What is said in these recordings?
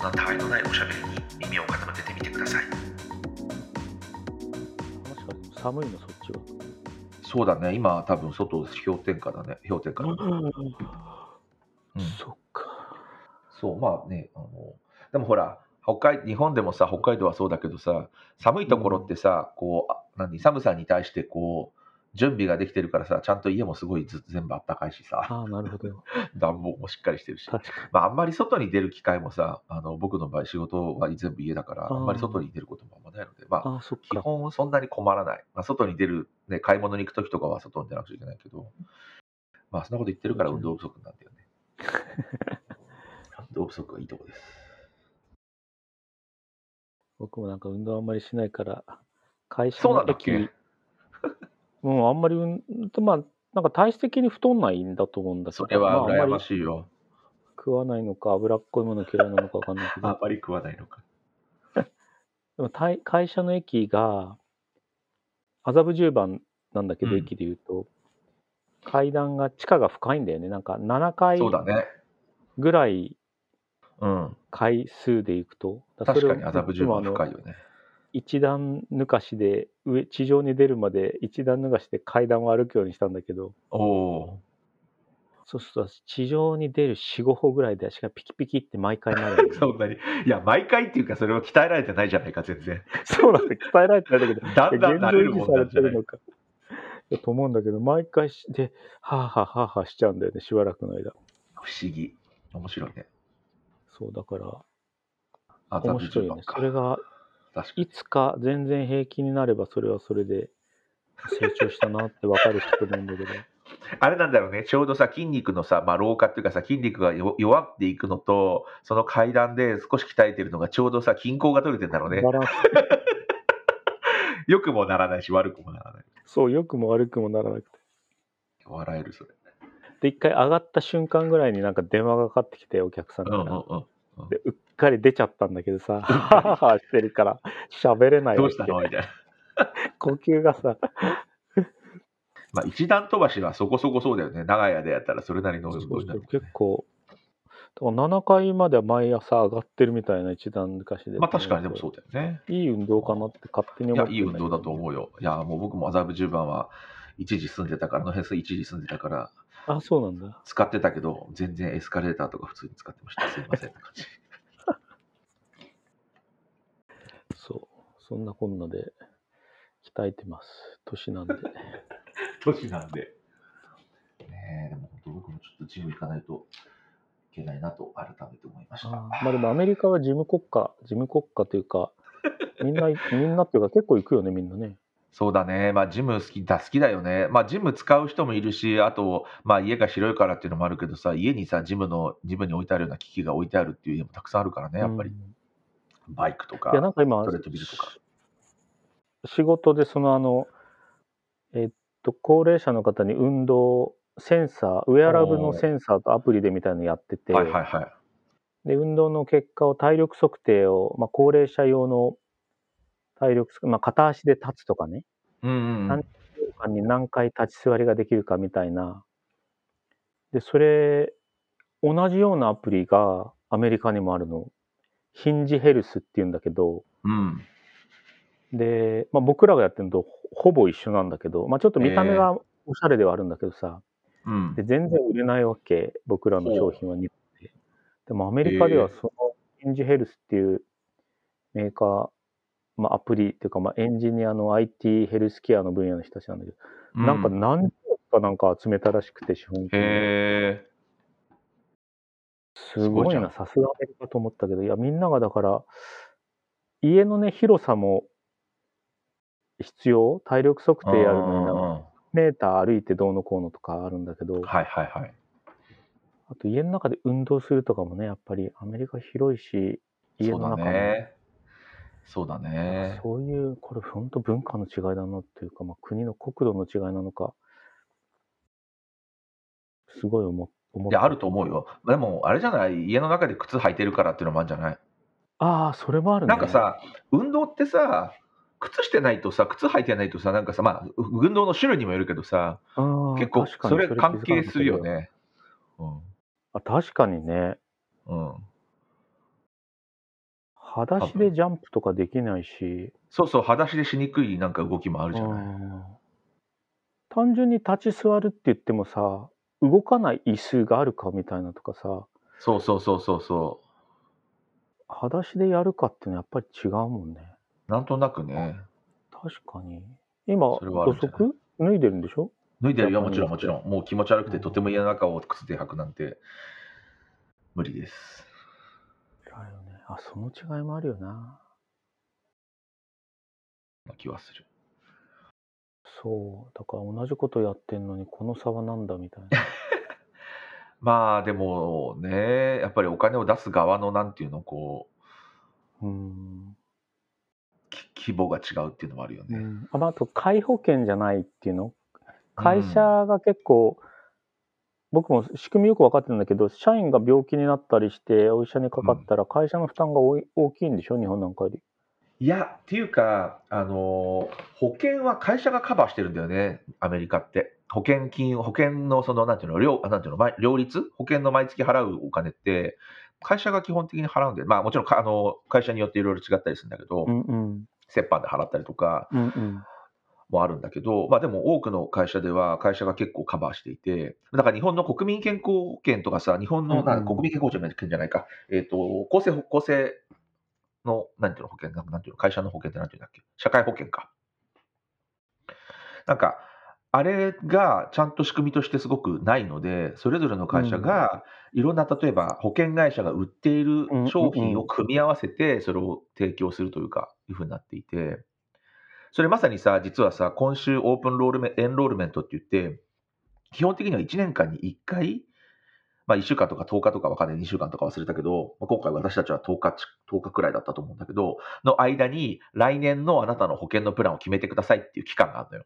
んなたわいのないおしゃべりに耳を傾けてみてくださいもしかして寒いのそっちは。そうだね今多分外氷点下だね氷点下だねうんそっか。そうまあねあのでもほら北海日本でもさ北海道はそうだけどさ寒いところってさ、こうあ何寒さに対してこう準備ができてるからさちゃんと家もすごいず全部あったかいしさ。ああ、なるほど。暖房もしっかりしてるし、まあ、あんまり外に出る機会もさあの僕の場合仕事は全部家だからあんまり外に出ることもあんまないのでまあに。あ基か。本そんなに困らない、まあ、外に出る、ね、買い物に行く時とかは外に出なくちゃいけないけどまあそんなこと言ってるから運動不足なんだよね。運動不足はいいとこです。僕もなんか運動あんまりしないから、会社そうなんだっけ、もうあんまり運、まあ、なんか体質的に太んないんだと思うんだけど、それは羨ましいよ。食わないのか、脂っこいもの嫌いなのかわかんないけど、あんまり食わないのか。でもたい会社の駅が麻布十番なんだけど、うん。駅で言うと階段が地下が深いんだよね。なんか7階そうだね。ぐらいうん。回数で行くと。だ確かに麻布十番深いよね一段抜かしで上地上に出るまで一段抜かしで階段を歩くようにしたんだけど。そうすると地上に出る45歩ぐらいで足がピキピキって毎回なる そんなに。いや毎回っていうかそれは鍛えられてないじゃないか全然。そうなんだ鍛えられてないんだけど。だんだん慣れるもんなんじゃないてるのか。と思うんだけど、毎回し、で、はあはあはあはあしちゃうんだよね、しばらくの間。不思議。面白いね。そう、だから、面白いよね。それが、確かにいつか全然平気になれば、それはそれで成長したなってわかると思うんだけど。あれなんだろうね、ちょうどさ、筋肉のさ、まあ、老化っていうかさ、筋肉がよ弱っていくのと、その階段で少し鍛えてるのが、ちょうどさ、均衡が取れてんだろうね。バランス、良くもならないし、悪くもならない。そう、良くも悪くもならなくて。笑える、それ。で、一回上がった瞬間ぐらいになんか電話がかかってきて、お客さんうから。んうんうん。で、うっかり出ちゃったんだけどさ、はははしてるから、喋れないどうしたのみたいな。呼吸がさ、まあ、一段飛ばしはそこそこそうだよね。長屋でやったらそれなりのそうそう運動になる。結構、だから7階までは毎朝上がってるみたいな一段抜かしで。まあ、確かにでもそうだよね。いい運動かなって勝手にいや、思っていい運動だと思うよ。いや、もう僕も麻布十番は一時住んでたから、あの辺一時住んでたから、あ、そうなんだ。使ってたけど、全然エスカレーターとか普通に使ってました。すいません って感じ。そんなこんなで鍛えてます。年なんで。年なんで。ねえ、でも本当僕もちょっとジム行かないといけないなと改めて思いました。あーまあでもアメリカは事務国家、事務国家というか、みんな、みんなっていうか結構行くよね、みんなね。そうだね。まあジム好きだ、好きだよね。まあジム使う人もいるし、あと、まあ家が広いからっていうのもあるけどさ、家にさ、ジムの、ジムに置いてあるような機器が置いてあるっていう家もたくさんあるからね、やっぱり。うんバイクとかいや、、なんか今ストレビルとか。仕事でそのあの、えっと、高齢者の方に運動、センサー、ウェアラブルのセンサーとアプリでみたいなのやってて、はいはいはい。で、運動の結果を体力測定を、まあ、高齢者用の体力測、まあ、片足で立つとかね、うんうんうん。何間に何回立ち座りができるかみたいな。で、それ、同じようなアプリがアメリカにもあるの。ヒンジヘルスっていうんだけど、うん。で、まあ、僕らがやってるのとほぼ一緒なんだけど、まあ、ちょっと見た目がおしゃれではあるんだけどさ、うんで。全然売れないわけ、僕らの商品は日本で。でもアメリカではそのヒンジヘルスっていうメーカー、まあ、アプリっていうか、まあ、エンジニアの IT ヘルスケアの分野の人たちなんだけど、なんかう何十かなんか集めたらしくて、資本金え。すごいな、さすがアメリカと思ったけど、いや、みんながだから、家のね、広さも必要？体力測定やるのになメーター歩いてどうのこうのとかあるんだけど、はいはいはい。あと家の中で運動するとかもね、やっぱりアメリカ広いし、家そうだの中も、ね。そうだね。そういう、これ本当文化の違いだなっていうか、まあ、国の国土の違いなのか、すごい思思ったいや、あると思うよ。でも、あれじゃない？家の中で靴履いてるからっていうのもあるんじゃない？ああ、それもあるね。なんかさ、運動ってさ、靴してないとさ、靴履いてないとさ、なんかさ、まあ、運動の種類にもよるけどさ、結構それ関係するよね。うんあ、確かにね。うん。裸足でジャンプとかできないし、そうそう、裸足でしにくいなんか動きもあるじゃない？うん単純に立ち座るって言ってもさ、動かない椅子があるかみたいなとかさ、そうそうそうそうそ裸足でやるかっていうのはやっぱり違うもんね。う。なんとなくね。確かに。今、土足？脱いでるんでしょ？脱いでるよ、もちろんもちろん。もう気持ち悪くて、とても家の中を靴で履くなんて、無理です。だよね。あ、その違いもあるよな。な気はする。そう。だから同じことやってんのに、この差はなんだみたいな。まあでもね、やっぱりお金を出す側のなんていうの、こう、うん。き規模が違うっていうのもあるよね。うん、あまああと、皆保険じゃないっていうの？会社が結構、僕も仕組みよく分かってるんだけど、社員が病気になったりして、お医者にかかったら、会社の負担が多い大きいんでしょ、日本なんかより。いや、っていうか、あの保険は会社がカバーしてるんだよね、アメリカって。保険金、保険のその、なんていうの、両あなんていうの、毎両立？保険の毎月払うお金って、会社が基本的に払うんで、まあもちろんかあの会社によっていろいろ違ったりするんだけど、うんうん。折半で払ったりとかうんうん。もあるんだけど、まあでも多くの会社では会社が結構カバーしていて、だから日本の国民健康保険とかさ、日本の、うんうんな国民健康保険じゃないか、えっ、と、厚生、厚生の、なんていうの保険、なんていうの会社の保険ってなんていうんだっけ？社会保険か。なんか、あれがちゃんと仕組みとしてすごくないので、それぞれの会社がいろんな、例えば保険会社が売っている商品を組み合わせて、それを提供するというか、いうふうになっていて、それまさにさ、実はさ、今週オープンロールメエンロールメントって言って、基本的には1年間に1回、まあ1週間とか10日とかわかんない、2週間とか忘れたけど、まあ、今回私たちは10日ち、10日くらいだったと思うんだけど、の間に来年のあなたの保険のプランを決めてくださいっていう期間があるのよ。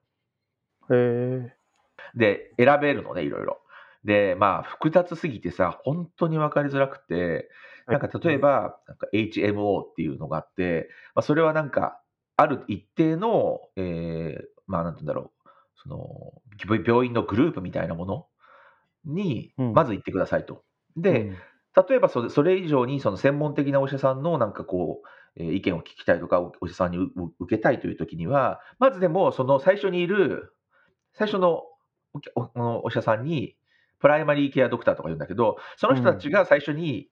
へえ。で、選べるのね、いろいろ。で、まあ、複雑すぎてさ、本当に分かりづらくて、なんか例えば、なんか HMO っていうのがあって、まあ、それはなんか、ある一定の、えーまあ、なんて言うんだろう、その、病病院のグループみたいなものに、うんまず行ってくださいと。で、うん例えばそれそれ以上にその専門的なお医者さんのなんかこう、えー意見を聞きたいとか、おお医者さんに受けたいというときには、まずでもその最初にいる、最初のお医者さんに、プライマリーケアドクターとか言うんだけど、その人たちが最初に、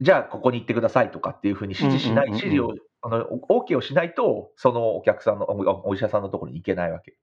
じゃあここに行ってくださいとかっていうふうに指示しない、指示を、あの、お OK をしないと、そのお客さんの、おお医者さんのところに行けないわけ。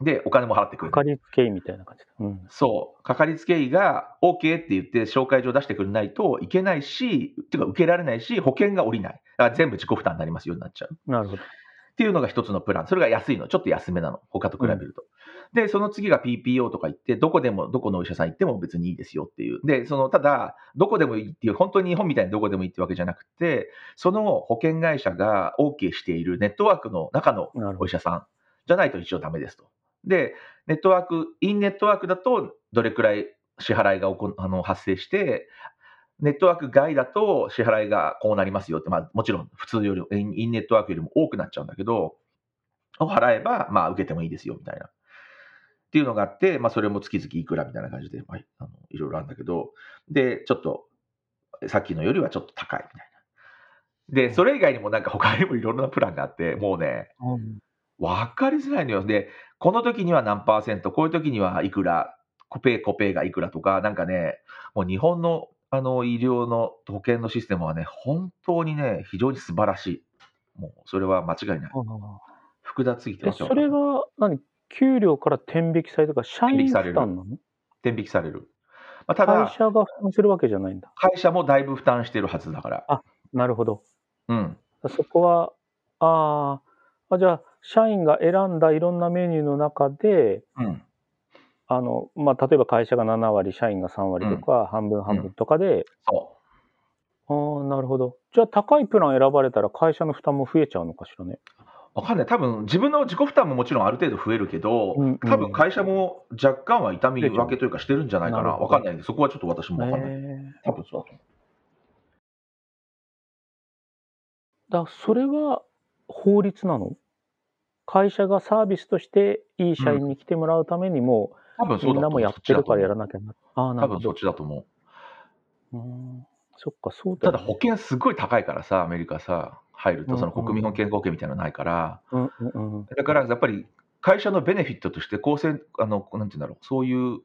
で、お金も払ってくれない。かかりつけ医みたいな感じだ。うん。そう、かかりつけ医が OK って言って紹介状出してくれないといけないし、っていうか受けられないし、保険が下りない。だから全部自己負担になりますようになっちゃう。なるほど。っていうのが一つのプラン。それが安いの。ちょっと安めなの。他と比べると。で、その次が PPO とか言って、どこでも、どこのお医者さん行っても別にいいですよっていう。で、その、ただ、どこでもいいっていう、本当に日本みたいにどこでもいいってわけじゃなくて、その保険会社が OK しているネットワークの中の。お医者さんじゃないと一応ダメですと。で、ネットワーク、インネットワークだとどれくらい支払いがあの発生して、ネットワーク外だと支払いがこうなりますよって、まあ、もちろん普通より、インインネットワークよりも多くなっちゃうんだけど、を払えば、まあ、受けてもいいですよみたいな。っていうのがあって、まあ、それも月々いくらみたいな感じで、まあ、あのいろいろあるんだけど、で、ちょっと、さっきのよりはちょっと高いみたいな。で、それ以外にもなんか他にもいろんなプランがあって、もうね、うん分かりづらいのよ。で、この時には何パーセント、こういう時にはいくら、コペイ、コペイがいくらとか、なんかね、もう日本のあの医療の保険のシステムはね、本当にね、非常に素晴らしい。もうそれは間違いない。あ複雑すぎてーえわけわかんないそれは何？給料から転引きされるとか、社員負担なの？天引きされる。まあ、ただ会、社が負担するわけじゃないんだ。会社もだいぶ負担してるはずだから。なるほど。うん。そこは、あーあ、じゃあ、社員が選んだいろんなメニューの中で、うん。あの、まあ、例えば会社が7割、社員が3割とか、半分半分とかで、そああ、なるほど。じゃあ、高いプラン選ばれたら会社の負担も増えちゃうのかしらね。う。わかんない。多分、自分の自己負担ももちろんある程度増えるけど、うんうん多分会社も若干は痛み分けというかしてるんじゃないかな。なるほどわかんないんで、そこはちょっと私もわかんない。多分そうだと。だそれは法律なの？会社がサービスとしていい社員に来てもらうためにも、多分そみうん。なもやってるからやらなきゃな。ああ、なるほど多分そっ。ちだと思う。うーん。そっか、そうだただ。保険すごい高いからさ、アメリカさ、入ると、その国民保険合計みたいなのないから、うんうんうん。だからやっぱり会社のベネフィットとして、公正、あの、なんていうんだろう、そういう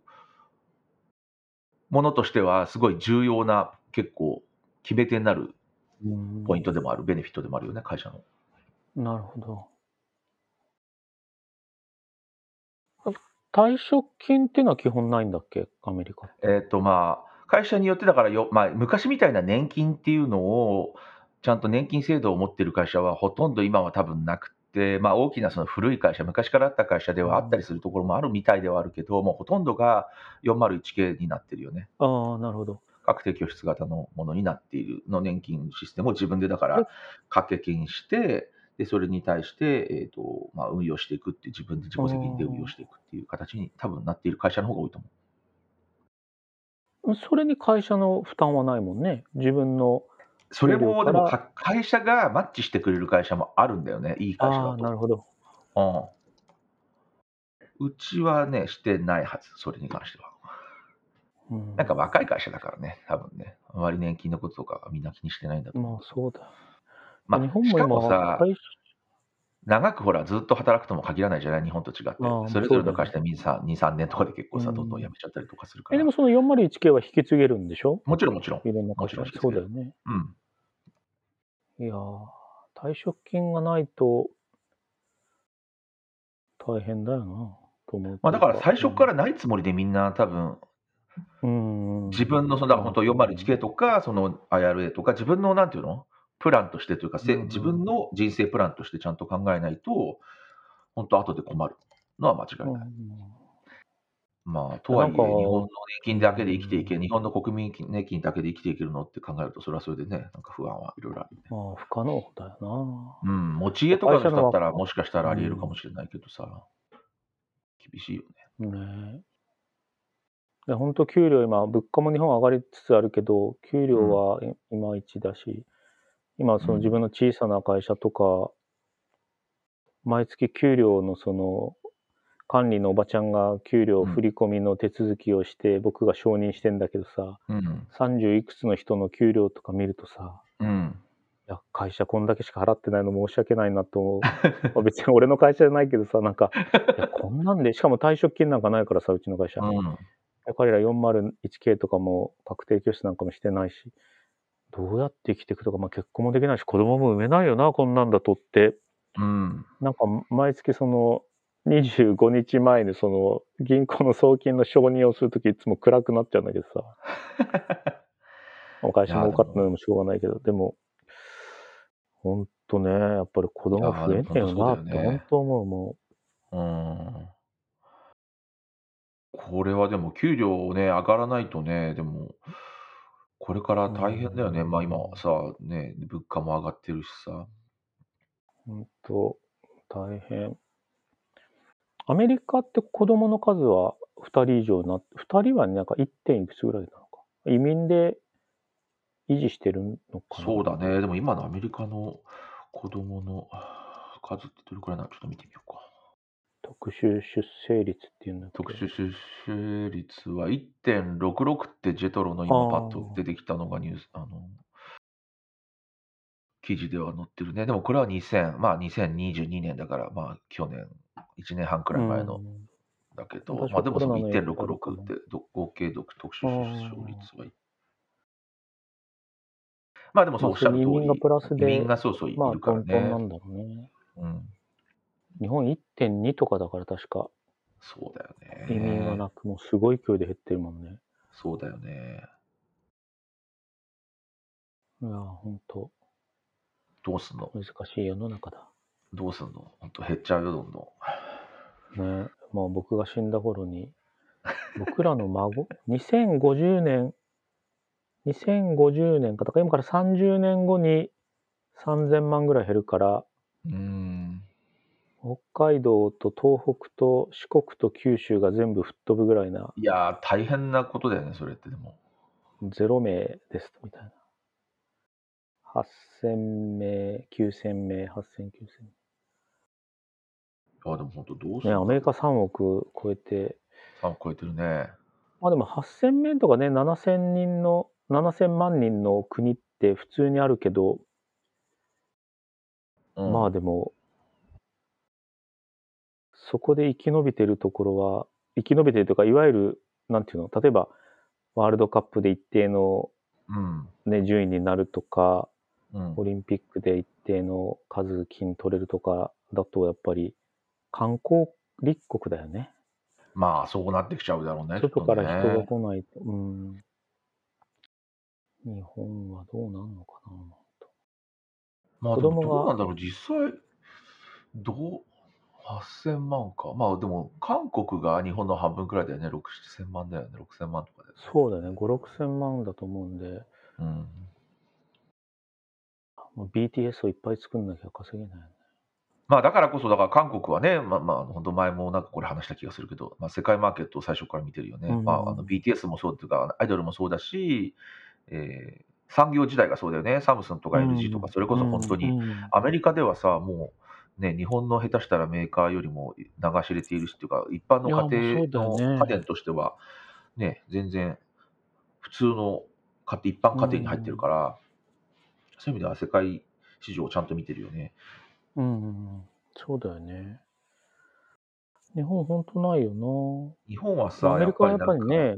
ものとしては、すごい重要な、結構、決め手になるうんポイントでもある、ベネフィットでもあるよね、会社の。なるほど。退職金っていうのは基本ないんだっけ？アメリカ。えっ、と、まあ、会社によってだからよ、まあ、昔みたいな年金っていうのを、ちゃんと年金制度を持ってる会社はほとんど今は多分なくて、まあ、大きなその古い会社、昔からあった会社ではあったりするところもあるみたいではあるけど、もうほとんどが 401K になってるよね。ああ、なるほど。確定拠出型のものになっているの年金システムを自分でだから掛け金して、でそれに対して、えーとまあ、運用していくっていう、自分で自己責任で運用していくっていう形に多分なっている会社の方が多いと思う。それに会社の負担はないもんね。自分の。それもでも会社がマッチしてくれる会社もあるんだよね、いい会社ああ、なだるほど。と。うん、うちはね、してないはず、それに関しては。うん、なんか若い会社だからね、多分ね、あまり年金のこととかみんな気にしてないんだと思う。まあそうだよ。まあ、日本もしかも今、さ、長くほら、ずっと働くとも限らないじゃない、日本と違って。それぞれの会社で2、3 2 3年とかで結構さ、うんどんどん辞めちゃったりとかするから。えでもその 401K は引き継げるんでしょ？もちろんもちろん。いろんな会社もちろんそうだよね。うん。いやー、退職金がないと大変だよな、と思う。まあ、だから最初からないつもりでみんな多分、うん、自分のその、だから本当 401K とか、その IRA とか、自分のなんていうの？プランとしてというか、せうん自分の人生プランとしてちゃんと考えないと、本当後で困るのは間違いない。うんまあ、とはいえ、日本の年金だけで生きていけ、日本の国民年金だけで生きていけるのって考えると、それはそれでね、なんか不安はいろいろあるよね。まあ、不可能だよな。うん、持ち家とかの人だったら、もしかしたらありえるかもしれないけどさ、厳しいよね。ねえ。本当給料今、物価も日本上がりつつあるけど、給料はいいまいちだし、今そのうん自分の小さな会社とか、毎月給料のその管理のおばちゃんが給料振り込みの手続きをして、僕が承認してんだけどさ、うん。30いくつの人の給料とか見るとさ、うん。いや、会社こんだけしか払ってないの申し訳ないなと思う。まあ別に俺の会社じゃないけどさ、なんか、いやこんなんで、しかも退職金なんかないからさ、うちの会社。うん。彼ら 401K とかも確定拠出なんかもしてないし、どうやって生きていくとか、まあ、結婚もできないし、子供も産めないよな、こんなんだとって、うん。なんか毎月その25日前にその銀行の送金の承認をするときいつも暗くなっちゃうんだけどさ、お会社儲かったのでもしょうがないけど、でも、ほんとね、やっぱり子供増えねえよなって、いやーでも本当そうだよね。本当思う、もう。ん。これはでも、給料ね、上がらないとね、でも、これから大変だよね。うんまあ今さ、ね、物価も上がってるしさ。う、本当大変。アメリカって子供の数は2人以上な、2人はなんか 1. 点いくつぐらいなのか。移民で維持してるのかな。そうだね。でも今のアメリカの子供の数ってどれくらいなの？ちょっと見てみようか。特殊出生率っていうんだっけ？特殊出生率は1.66ってジェトロの今あーパッと出てきたのがニュース、あの、記事では載ってるね。でもこれは2000、まあ2022年だから、まあ去年、1年半くらい前のうんだけど、まあでもそのコロナの影響あるか1.66なってど合計特特殊出生率は。まあでもそうおっしゃる通り、移民がそうそういまあ、るからトントンなね。んだろうね。うん、日本1.2とかだから確か、そうだよね。移民がなく、もうすごい勢いで減ってるもんね。そうだよね。いや、本当どうすんの？難しい世の中だ。どうすんの？本当減っちゃうよ、どんどん。ねまあ僕が死んだ頃に、僕らの孫、2050年、2050年か、だから今から30年後に3000万ぐらい減るから、うーん。北海道と東北と四国と九州が全部吹っ飛ぶぐらいないやー、大変なことだよね、それってでも。ゼロ名ですみたいな。8000名、9000名、8000、9000あ、でも本当どうす名。ね、んのアメリカ3億超えて、3億超えてるね。まあでも8000名とかね、7000人の、7000万人の国って普通にあるけど、うん、まあでも、そこで生き延びてるところは、生き延びてるというか、いわゆる、なんていうの、例えば、ワールドカップで一定の、うん。ね、順位になるとか、うんオリンピックで一定の数金取れるとかだと、やっぱり観光立国だよね。まあ、そうなってきちゃうだろうね。外から人が来ないと。うん。日本はどうなんのかな。まあ、子供がどうなんだろう、実際、どう、8000万か。まあ、でも、韓国が日本の半分くらいだよね。6、7000万だよね。6000万とかだよね。そうだね。5、6千万だと思うんで、うん。もう BTS をいっぱい作んなきゃ稼げないよね。まあ、だからこそ、だから韓国はね、まあ、まあ、本当前もなんかこれ話した気がするけど、まあ、世界マーケットを最初から見てるよね。うんまあ、あの BTS もそうっていうか、アイドルもそうだし、えー産業時代がそうだよね。サムスンとか LG とか、それこそ本当に、アメリカではさ、もう、ね、日本の下手したらメーカーよりも流し入れているしっていうか、一般の家庭の家電としては、ね、全然普通の家庭、一般家庭に入ってるから、そういう意味では世界市場をちゃんと見てるよね。うんうんうん。そうだよね。日本本当ないよ日本はな。さ、アメリカはやっぱりなんねか、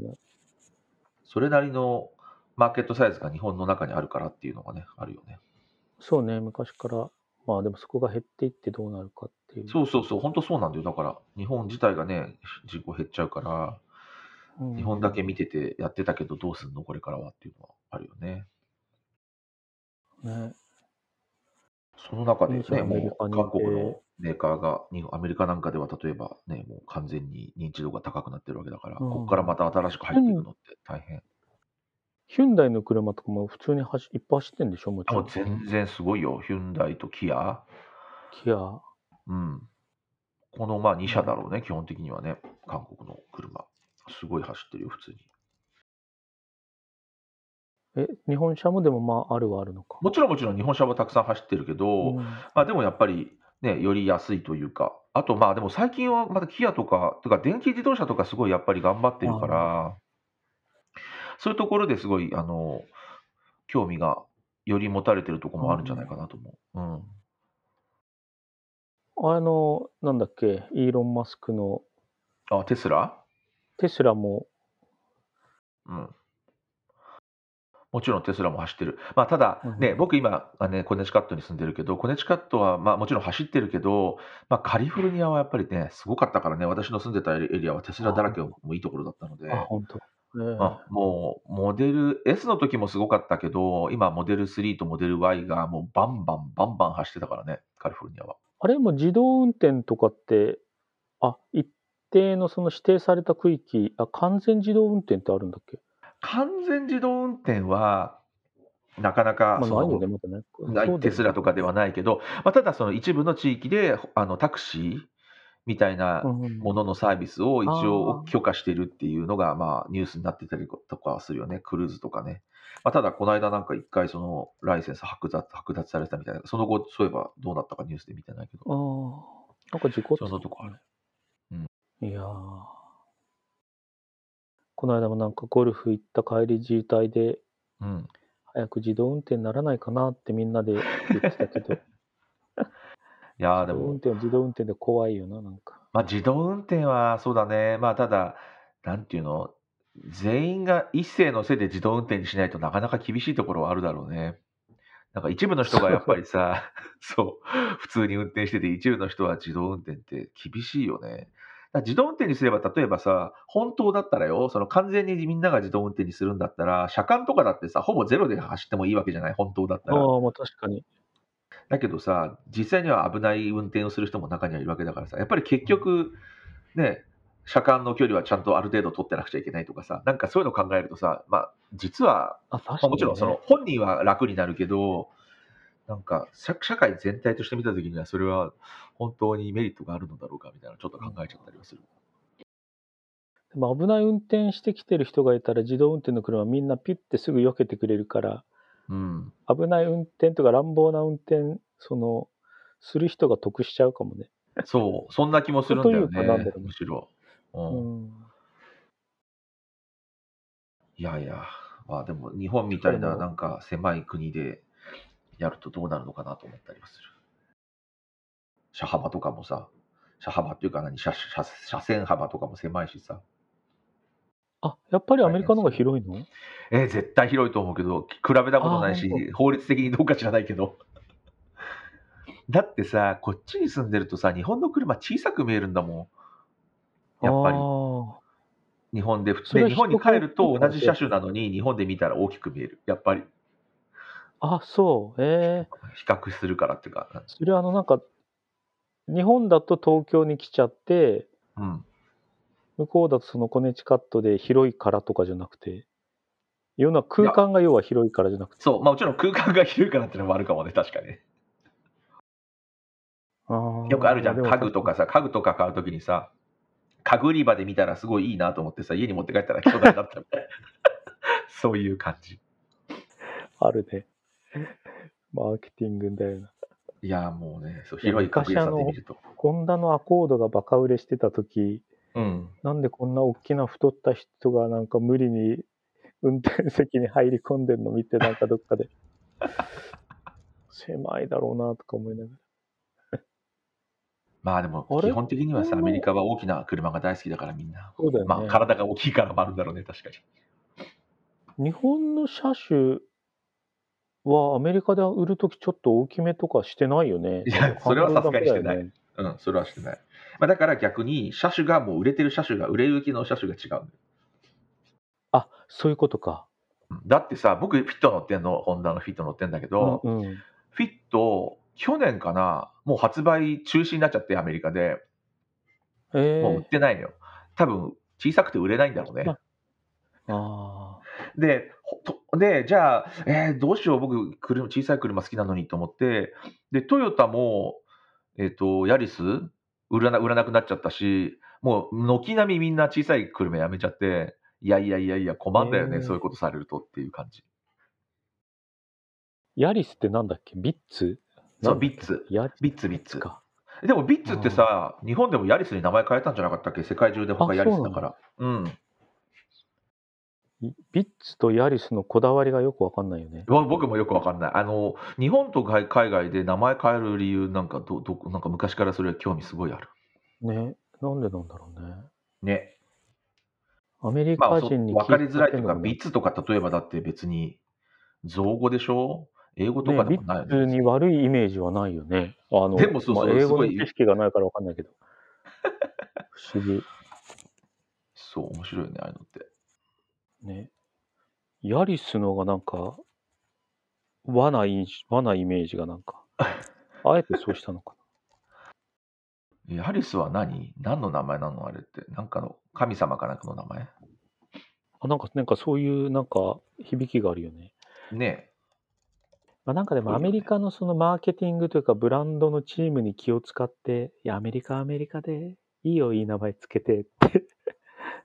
それなりのマーケットサイズが日本の中にあるからっていうのがね、あるよね。そうね、昔から、まあでもそこが減っていってどうなるかっていう。そうそうそう、本当そうなんだよ。だから、日本自体がね、人口減っちゃうから、うん日本だけ見ててやってたけどどうすんのこれからはっていうのはあるよね。ね。その中でね、もう韓国のメーカーが、日本アメリカなんかでは例えばね、もう完全に認知度が高くなってるわけだから、うんここからまた新しく入っていくのって大変。ヒュンダイの車とかも普通に走いっぱい走ってんでしょ？もちろ。あもうん全然すごいよ。ヒュンダイとキア。キア。うん。このまあ2社だろうね、基本的にはね。韓国の車。すごい走ってるよ、普通に。え、日本車もでもまああるはあるのか？もちろんもちろん日本車はたくさん走ってるけど、うんまあでもやっぱりね、より安いというか、あとまあでも最近はまたキアとか、とか電気自動車とかすごいやっぱり頑張ってるから、そういうところですごい、あの、興味がより持たれてるところもあるんじゃないかなと思う。うん。あの、なんだっけ、イーロン・マスクのあ、テスラ？テスラも、うん。もちろんテスラも走ってる。まあ、ただうんね、僕今、あね、コネチカットに住んでるけど、コネチカットはまあもちろん走ってるけど、まあ、カリフォルニアはやっぱりね、すごかったからね、私の住んでたエリアはテスラだらけのいいところだったので、あ、本当。ねあもうモデル S の時もすごかったけど、今、モデル3とモデル Y がもうバンバンバンバン走ってたからね、カリフォルニアは。あれも自動運転とかって、あ、一定のその指定された区域、あ、完全自動運転ってあるんだっけ？完全自動運転は、なかなかまあ、ないよね、まだね。ないテスラとかではないけど、まあ、ただその一部の地域であのタクシーみたいなうん。もののサービスを一応許可してるっていうのが、まあ、ニュースになってたりとかはするよね、クルーズとかね。まあ、ただ、この間なんか一回そのライセンス剥奪剥奪されたみたいな、その後、そういえばどうなったかニュースで見てないけど、ああ、なんか事故ってそのとこある。いやー。この間もなんかゴルフ行った帰り自体で、うん。早く自動運転にならないかなってみんなで言ってたけど、いやーでも、自動運転は自動運転で怖いよな、なんか。まあ、自動運転はそうだね、まあ、ただ、なんていうの、全員が一斉のせいで自動運転にしないとなかなか厳しいところはあるだろうね。なんか一部の人がやっぱりさ、そう、普通に運転してて、一部の人は自動運転って厳しいよね。だから自動運転にすれば、例えばさ、本当だったらよ、その完全にみんなが自動運転にするんだったら、車間とかだってさ、ほぼゼロで走ってもいいわけじゃない、本当だったら。ああ、まあ確かに。だけどさ、実際には危ない運転をする人も中にはいるわけだからさ、やっぱり結局、ね、車間の距離はちゃんとある程度取ってなくちゃいけないとかさ、なんかそういうのを考えるとさ、まあ、実は、あ、確かに、まあ、もちろんその本人は楽になるけど、なんか社社会全体として見たときには、それは本当にメリットがあるのだろうかみたいな、ちょっと考えちゃったりはする。でも危ない運転してきてる人がいたら自動運転の車みんなピッてすぐ避けてくれるから、うん。危ない運転とか乱暴な運転、その、する人が得しちゃうかもね。そう、そんな気もするんだよというかなんだねろ、むしろ。ううんん。いやいや、まあでも日本みたいななんか狭い国でやるとどうなるのかなと思ったりはする。車幅とかもさ、車幅っていうか何？車車車線幅とかも狭いしさ。あ、やっぱりアメリカの方が広いの？えー絶対広いと思うけど、比べたことないし法律的にどうか知らないけど。だってさ、こっちに住んでるとさ、日本の車小さく見えるんだもん。やっぱり。あ日本で普通日本に帰ると同じ車種なのに日本で見たら大きく見える。やっぱりーあ、そう。ええ比較するからっていうか。それはあの、なんか、日本だと東京に来ちゃって、うん。向こうだとそのコネチカットで広いからとかじゃなくて、ような空間が要は広いからじゃなくて。そう、まあもちろん空間が広いからっていうのもあるかもね、確かにね。あーよくあるじゃん、家具とかさ、家具とか買うときにさ、家具売り場で見たらすごいいいなと思ってさ、家に持って帰ったら巨大だったみたいな。そういう感じ。あるね。マーケティングだよな。いや、もうね、そう広い家具屋さんで見ると。ホンダのアコードがバカ売れしてた時うん。なんでこんな大きな太った人がなんか無理に運転席に入り込んでるの見てなんかどっかで 狭いだろうなとか思いながら。まあでも、基本的にはさ、アメリカは大きな車が大好きだからみんな。そうだよね。まあ体が大きいからもあるんだろうね、確かに。日本の車種はアメリカで売るときちょっと大きめとかしてないよね。いやそれはさすがにしてないねうん、それはしてない。まあ、だから逆に、車種がもう売れてる車種が、売れ行きの車種が違う。あ、そういうことか。うんだってさ、僕、フィット乗ってんの、ホンダのフィット乗ってんだけど、うんうん。フィット、去年かな、もう発売中止になっちゃって、アメリカで。えもう売ってないのよ。多分、小さくて売れないんだろうね。まあで、で、じゃあ、えーどうしよう、僕車、小さい車好きなのにと思って、で、トヨタも、えっ、と、ヤリス売らな、売らなくなっちゃったし、もう、軒並みみんな小さい車やめちゃって、いやいやいやいや、困んだよね、へーそういうことされるとっていう感じ。ヤリスってなんだっけ？ビッツ？そう、ビッツ。ビッツ、ビッツ。か。でも、ビッツってさ、日本でもヤリスに名前変えたんじゃなかったっけ？世界中で他あヤリスだから。うん。いビッツとヤリスのこだわりがよくわかんないよね。わ僕もよくわかんない。あの、日本と海海外で名前変える理由、なんかど、ど、なんか昔からそれ興味すごいある。ね。なんでなんだろうね。ね。アメリカ人に分かりづらいというか、ビッツとか例えばだって別に、造語でしょ？英語とねかでもないよビッツに悪いイメージはないよね。あのでもそうそうまあ英語の知識がないからわかんないけど。不思議。そう、面白いよね、ああいうのって。ね。ヤリスのがなんか、和な印象和なイメージがなんか、あえてそうしたのかえハリスは何？何の名前なの？あれって。なんかの、神様かなんかの名前？な。あなんか、なんかそういうなんか響きがあるよね。ねまあ、なんかでもアメリカのそのマーケティングというかブランドのチームに気を使って、いや、アメリカはアメリカでいいよ、いい名前つけてって。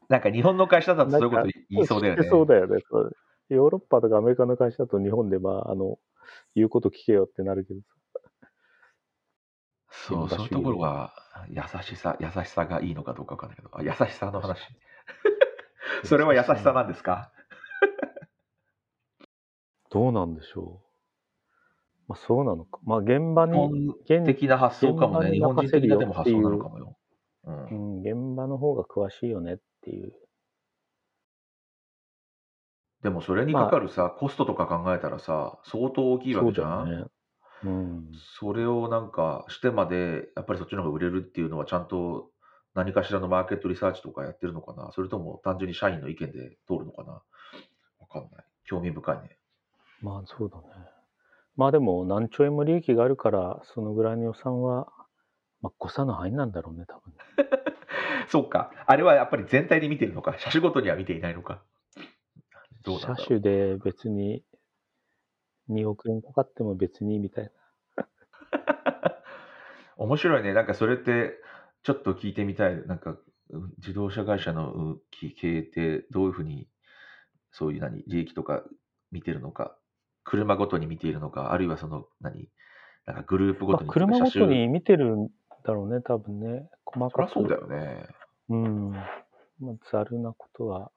なんか日本の会社だとそういうこと言いそうだよね。そうだよね。そうヨーロッパとかアメリカの会社だと日本でまあ、あの、言うこと聞けよってなるけどさ。そう、そういうところが優しさ、優しさがいいのかどうかわかんないけど、あ優しさの話。それは優しさなんですかどうなんでしょう。まあそうなのか。まあ現場に、的な発想かもね。日本人的なでも発想なのか？もよ。う。うんん、現場の方が詳しいよねっていう。でもそれにかかるさ、コストとか考えたらさ、相当大きいわそけじゃん？ね。うん。それをなんかしてまで、やっぱりそっちの方が売れるっていうのは、ちゃんと何かしらのマーケットリサーチとかやってるのかな？それとも単純に社員の意見で通るのかな？わかんない。興味深いね。まあそうだね。まあでも何兆円も利益があるから、そのぐらいの予算は、まあ誤差の範囲なんだろうね、多分ね。そうか。あれはやっぱり全体で見てるのか？車種ごとには見ていないのか？どうなんだろう車種で別に2億円かかっても別にみたいな。面白いね。なんかそれって、ちょっと聞いてみたい。なんか、うん自動車会社の経営ってどういうふうに、そういう何、利益とか見てるのか、車ごとに見ているのか、あるいはその何、なんかグループごまあとに車ごとに見てるんだろうね、多分ね。細かく。そそうだよね。うん。まあ、ざるなことは。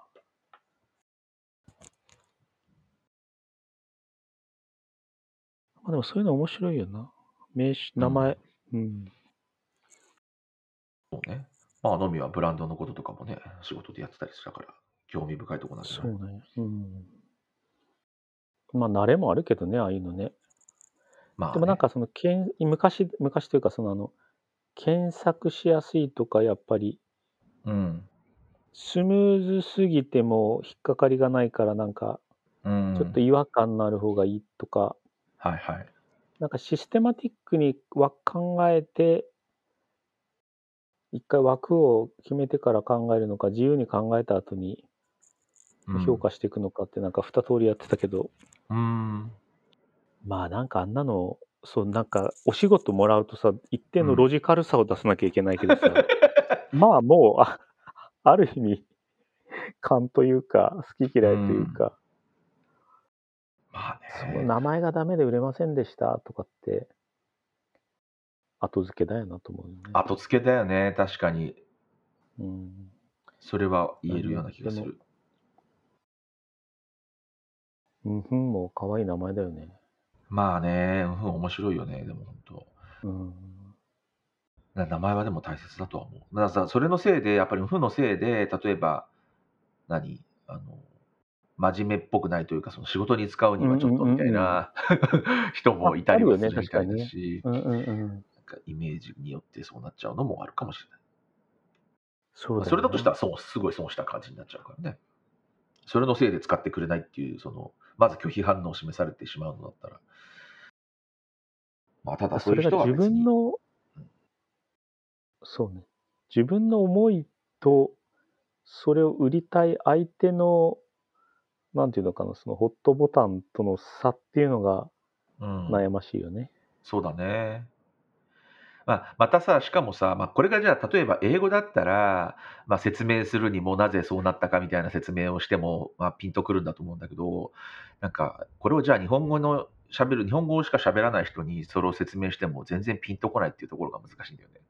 まあでもそういうの面白いよな。名詞、名前。うん。うん、そうね。まあ、のみはブランドのこととかもね、仕事でやってたりしたから、興味深いとこなんだよね。そうね。うん。まあ、慣れもあるけどね、ああいうのね。まあ、ね、でもなんかその、昔、昔というか、そのあの、検索しやすいとか、やっぱり、うん。スムーズすぎても引っかかりがないから、なんか、うん。ちょっと違和感のある方がいいとか、はいはい。なんかシステマティックにわ考えて、一回枠を決めてから考えるのか、自由に考えた後にうん評価していくのかって、なんか二通りやってたけど、うん。まあなんかあんなの、そうなんかお仕事もらうとさ、一定のロジカルさを出さなきゃいけないけどさ、まあもう、あある意味、勘というか、好き嫌いというか、まあそのね。名前がダメで売れませんでしたとかって、後付けだよなと思うよね。後付けだよね、確かに。うんそれは言えるような気がする。うんふんも可愛い名前だよね。まあね、うん、面白いよね、でも本当。うん。な名前はでも大切だとは思う。だからさ、それのせいで、やっぱり、負のせいで、例えば、何？あの、真面目っぽくないというか、その仕事に使うにはちょっとみたいな 人もいたりはするみたいだし、うんうんうん。なんかイメージによってそうなっちゃうのもあるかもしれない。そねそれだとしたらそう、すごい損した感じになっちゃうからね。それのせいで使ってくれないっていう、その、まず拒否反応を示されてしまうのだったら。まあ、ただそいうそうれが自分のうん、そうね。自分の思いと、それを売りたい相手の、なんていうのかな、そのホットボタンとの差っていうのがうん、悩ましいよね。そうだね。まあ、またさ、しかもさ、まあ、これがじゃあ、例えば英語だったら、まあ、説明するにもなぜそうなったかみたいな説明をしても、まあ、ピンとくるんだと思うんだけど、なんか、これをじゃあ日本語の喋る、日本語しか喋らない人にそれを説明しても全然ピンとこないっていうところが難しいんだよね。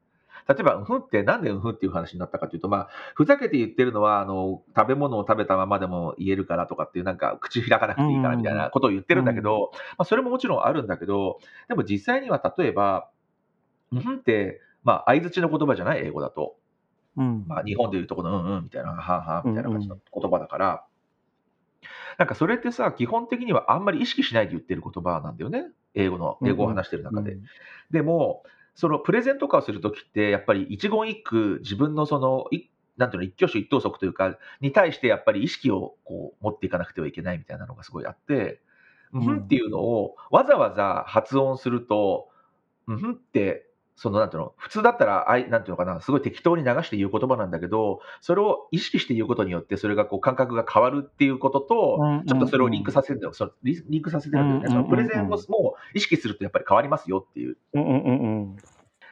例えば、うんふんってなんでうんふんっていう話になったかというと、まあ、ふざけて言ってるのは、あの、食べ物を食べたままでも言えるからとかっていう、なんか、口開かなくていいからみたいなことを言ってるんだけど、まあ、それももちろんあるんだけど、でも実際には例えば、うんふんって、まあ、相づちの言葉じゃない英語だと。うん。まあ、日本でいうとこのうんうんみたいな、はんはんみたいな感じの言葉だから、なんかそれってさ、基本的にはあんまり意識しないで言ってる言葉なんだよね。英語の、英語を話してる中で。うんでも、そのプレゼンとかをするときって、やっぱり一言一句、自分のその、いなんていうの、一挙手一投足というか、に対してやっぱり意識をこう持っていかなくてはいけないみたいなのがすごいあって、うんふんっていうのをわざわざ発音すると、うんって、そのなんていうの、普通だったら、あいなんていうのかな、すごい適当に流して言う言葉なんだけど、それを意識して言うことによって、それがこう感覚が変わるっていうことと、うんちょっとそれをリンクさせるんだよ。そのリリンクさせてるんだよね。うんそのプレゼンをもう意識するとやっぱり変わりますよっていう。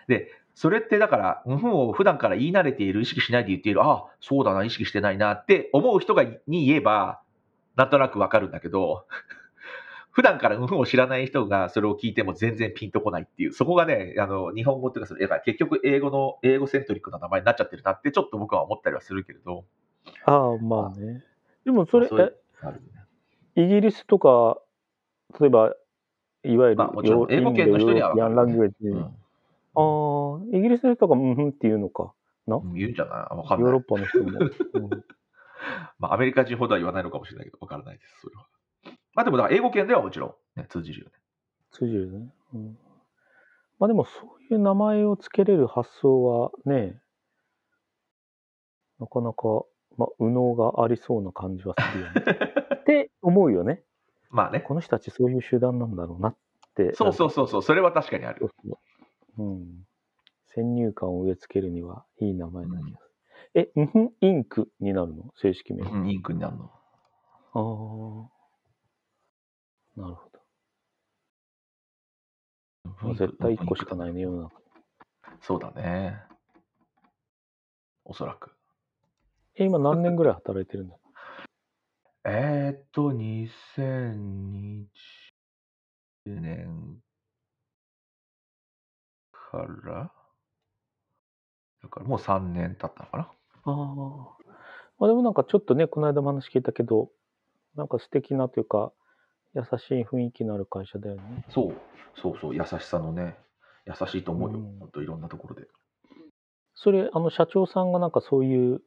で、それってだから、うんふんを普段から言い慣れている、意識しないで言っている、ああ、そうだな、意識してないなって思う人がに言えば、なんとなくわかるんだけど、普段からうんふんを知らない人がそれを聞いても全然ピンとこないっていう、そこがね、あの日本語っていうか結局英語の、英語セントリックな名前になっちゃってるなって、ちょっと僕は思ったりはするけれど、ああ、まあね。でもそれ、そねえ？イギリスとか、例えば、いわゆるまあもちろん英語圏の人にはインドヨーロピアンラングエッジ、うんああ、イギリスの人とか、うんふんっていうのか。うん言うんじゃないわかんないヨーロッ。パの人も。うん まあ、アメリカ人ほどは言わないのかもしれないけど、わからないです、それは。まあでも、だから英語圏ではもちろん、ね、通じるよね。通じるね。うん、まあでもそういう名前を付けれる発想はね、なかなか、まあ、右脳がありそうな感じはするよね。って思うよね。まあね。この人たちそういう集団なんだろうなって。そうそうそうそう、それは確かにあるそう。そう。うん。先入観を植え付けるにはいい名前な気がすうんふん？インクになるの？正式名。うん、インクになるの。ああ。なるほど。もう絶対1個しかないね、世の中。そうだね。おそらく。え、今何年ぐらい働いてるんだ？えー、っと、2020年から？だからもう3年経ったのかな？ああ。まあでもなんかちょっとね、この間も話聞いたけど、なんか素敵なというか、優しい雰囲気のある会社だよね。そう、そうそう、優しさのね、優しいと思うよ、うんほんといろんなところで。それ、あの、社長さんがなんかそういう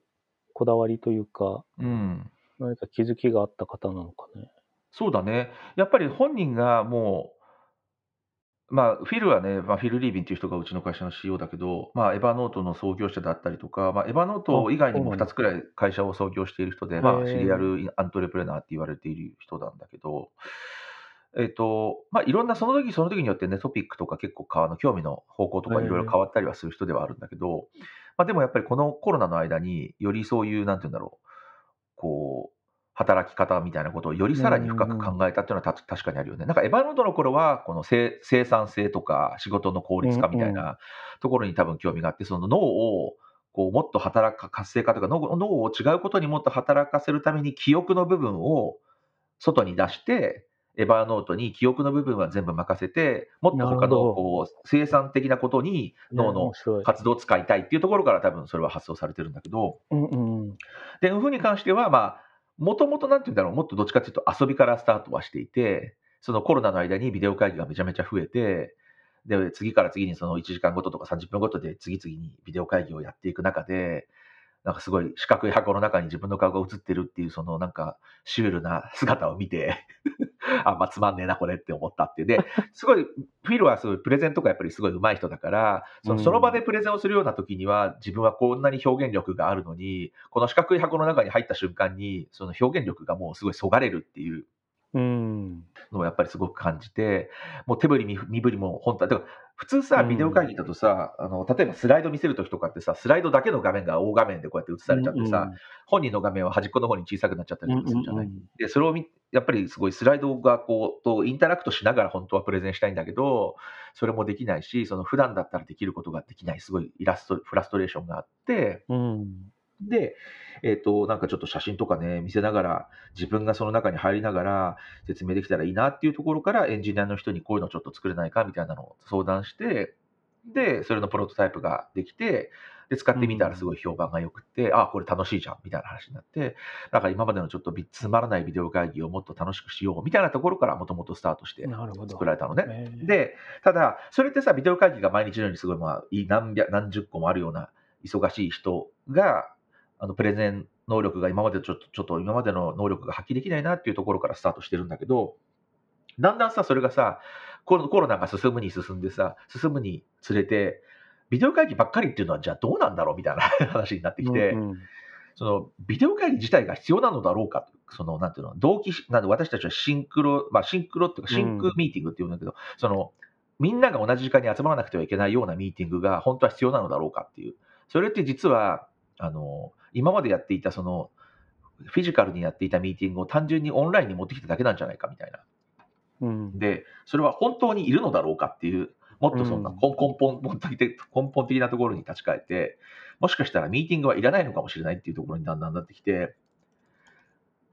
こだわりというか、うん。何か気づきがあった方なのかね。そうだね。やっぱり本人がもう、まあ、フィルはね、まあ、フィル・リービンっていう人がうちの会社の CEO だけど、まあ、エヴァノートの創業者だったりとか、まあ、エヴァノート以外にも2あそうなんだ。つくらい会社を創業している人で、まあ、シリアルアントレプレナーって言われている人なんだけど、えっと、まあ、いろんなその時その時によってね、トピックとか結構の興味の方向とかいろいろ変わったりはする人ではあるんだけど、まあ、でもやっぱりこのコロナの間によりそういう、なんて言うんだろう、こう、働き方みたいなことをよりさらに深く考えたっていうのはた確かにあるよね。なんかエヴァノードの頃は、この生生産性とか仕事の効率化みたいなところに多分興味があって、その脳をこうもっと働か活性化とか脳脳を違うことにもっと働かせるために記憶の部分を外に出して、エヴァノートに記憶の部分は全部任せて、もっと他のこう生産的なことに脳ねの。活動を使いたいっていうところから多分それは発想されてるんだけど、うんうん。で、ウフに関しては、まあ、もともとなんて言うんだろう、もっとどっちかっていうと遊びからスタートはしていて、そのコロナの間にビデオ会議がめちゃめちゃ増えて、で、次から次にその1時間ごととか30分ごとで次々にビデオ会議をやっていく中で、なんかすごい四角い箱の中に自分の顔が映ってるっていう、そのなんかシュールな姿を見て、あ、まあつまんねえな、これって思ったっていう。で、すごい、フィルはすごいプレゼンとかやっぱりすごい上手い人だから、そのうんその場でプレゼンをするような時には、自分はこんなに表現力があるのに、この四角い箱の中に入った瞬間に、その表現力がもうすごいそがれるっていううん。のをやっぱりすごく感じて、もう手振り身身振りも本当は、だから普通さ、うんビデオ会議だとさ、あの例えばスライド見せるときとかってさ、スライドだけの画面が大画面でこうやって映されちゃってさ、本人の画面は端っこの方に小さくなっちゃったりとかするじゃない？で、それを見やっぱりすごいスライドがこう、とインタラクトしながら本当はプレゼンしたいんだけど、それもできないし、その普段だったらできることができない、すごいイラスト、フラストレーションがあって、うん。で、えっ、と、なんかちょっと写真とかね、見せながら、自分がその中に入りながら説明できたらいいなっていうところから、エンジニアの人にこういうのちょっと作れないかみたいなのを相談して、で、それのプロトタイプができて、で、使ってみたらすごい評判が良くって、あ、これ楽しいじゃん、みたいな話になって、なんか今までのちょっとびつまらないビデオ会議をもっと楽しくしよう、みたいなところからもともとスタートして。作られたのね。ねで、ただ、それってさ、ビデオ会議が毎日のようにすごい、まあ、い何百、何十個もあるような忙しい人が、あの、プレゼン能力が今までとちょっと、ちょっと今までの能力が発揮できないなっていうところからスタートしてるんだけど、だんだんさ、それがさ、コロコロナが進むに進んでさ、進むにつれて、ビデオ会議ばっかりっていうのは、じゃあどうなんだろうみたいな 話になってきて、うんうん。そのビデオ会議自体が必要なのだろうか、そのなんていうの、同期し、なんで私たちはシンクロ、まあ、シンクロっていうか、シンクミーティングっていうんだけど、そのみんなが同じ時間に集まらなくてはいけないようなミーティングが本当は必要なのだろうかっていう、それって実は、あの今までやっていた、そのフィジカルにやっていたミーティングを単純にオンラインに持ってきただけなんじゃないかみたいな。うん。で、それは本当にいるのだろうかっていう、もっとそんなうん根根本根本的根本的なところに立ち返って、もしかしたらミーティングはいらないのかもしれないっていうところにだんだんなってきて、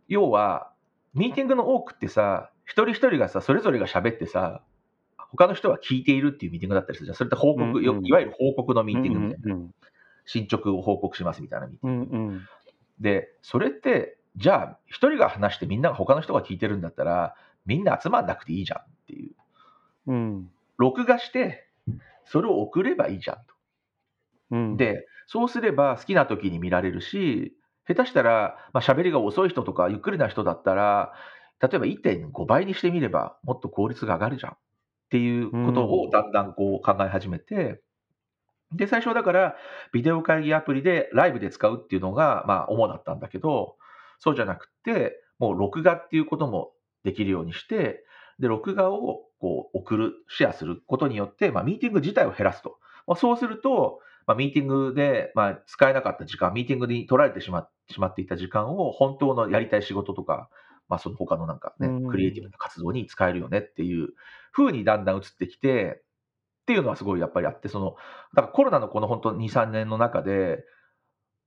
要は、ミーティングの多くってさ、一人一人がさ、それぞれが喋ってさ、他の人は聞いているっていうミーティングだったりするじゃん。それって報告、うんうんよいわゆる報告のミーティングみたいな。うん進捗を報告しますみたいなミーティング。うんうんで、それって、じゃあ、一人が話してみんなが他の人が聞いてるんだったら、みんな集まんなくていいじゃんっていう。うん録画して、それを送ればいいじゃんと。うん。で、そうすれば好きな時に見られるし、下手したら、まあ、喋りが遅い人とかゆっくりな人だったら、例えば1.5倍にしてみれば、もっと効率が上がるじゃんっていうことをだんだんこう考え始めて、で、最初はだから、ビデオ会議アプリでライブで使うっていうのが、まあ、主だったんだけど、そうじゃなくて、もう録画っていうこともできるようにして、で、録画をこう送る、シェアすることによって、まあ、ミーティング自体を減らすと。まあ、そうすると、まあ、ミーティングで、まあ、使えなかった時間、ミーティングに取られてしましまっていた時間を、本当のやりたい仕事とか、まあ、その他のなんかねうん、クリエイティブな活動に使えるよねっていう風にだんだん移ってきて、っていうのはすごいやっぱりあって、その、だからコロナのこの本当2、3年の中で、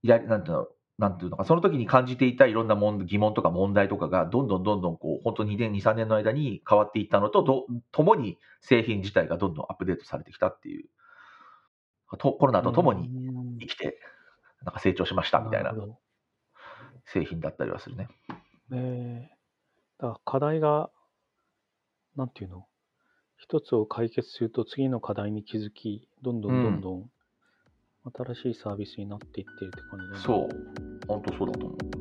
やなんていうの、なんていうのか、その時に感じていたいろんな問疑問とか問題とかが、どんどんどんどんこう、本当2年、2、3年の間に変わっていったのと、とともに製品自体がどんどんアップデートされてきたっていう、とコロナとともにうん。生きて、なんか成長しましたみたいな。製品だったりはするね。ねえ。だから課題がなんていうの？一つを解決すると次の課題に気づき、どんどんどんどん新しいサービスになっていってるって感じだね。そう。本当そうだと思う。